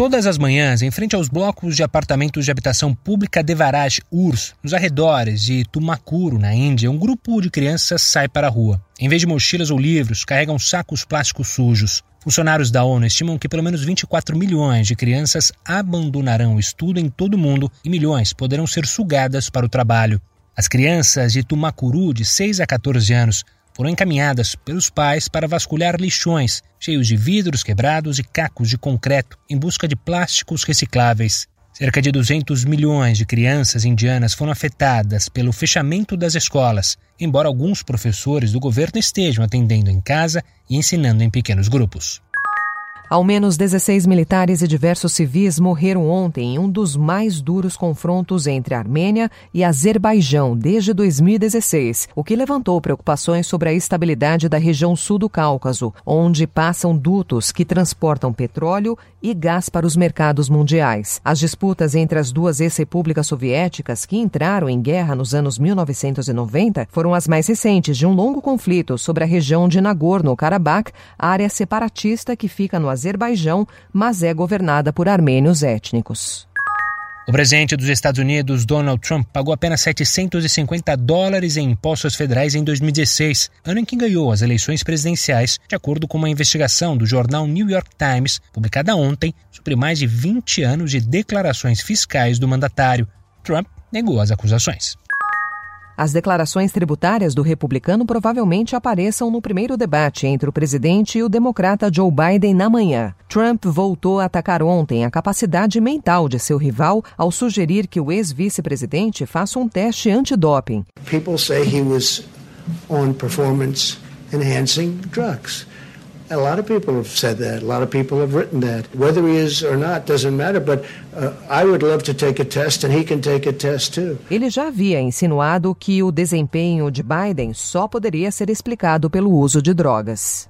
Todas as manhãs, em frente aos blocos de apartamentos de habitação pública Devaraj Urs, nos arredores de Tumakuru, na Índia, um grupo de crianças sai para a rua. Em vez de mochilas ou livros, carregam sacos plásticos sujos. Funcionários da ONU estimam que pelo menos 24 milhões de crianças abandonarão o estudo em todo o mundo e milhões poderão ser sugadas para o trabalho. As crianças de Tumakuru, de 6 a 14 anos, foram encaminhadas pelos pais para vasculhar lixões cheios de vidros quebrados e cacos de concreto em busca de plásticos recicláveis. Cerca de 200 milhões de crianças indianas foram afetadas pelo fechamento das escolas, embora alguns professores do governo estejam atendendo em casa e ensinando em pequenos grupos. Ao menos 16 militares e diversos civis morreram ontem em um dos mais duros confrontos entre a Armênia e Azerbaijão desde 2016, o que levantou preocupações sobre a estabilidade da região sul do Cáucaso, onde passam dutos que transportam petróleo e gás para os mercados mundiais. As disputas entre as duas ex-repúblicas soviéticas que entraram em guerra nos anos 1990 foram as mais recentes de um longo conflito sobre a região de Nagorno-Karabakh, área separatista que fica no Azerbaijão, mas é governada por armênios étnicos. O presidente dos Estados Unidos, Donald Trump, pagou apenas 750 dólares em impostos federais em 2016, ano em que ganhou as eleições presidenciais, de acordo com uma investigação do jornal New York Times, publicada ontem, sobre mais de 20 anos de declarações fiscais do mandatário. Trump negou as acusações. As declarações tributárias do republicano provavelmente apareçam no primeiro debate entre o presidente e o democrata Joe Biden na manhã. Trump voltou a atacar ontem a capacidade mental de seu rival ao sugerir que o ex-vice-presidente faça um teste antidoping. People say he was on performance enhancing drugs. A lot of people have said that. A lot of people have written that. Whether he is or not doesn't matter, but uh, I would love to take a test and he can take a test too. Ele já havia insinuado que o desempenho de Biden só poderia ser explicado pelo uso de drogas.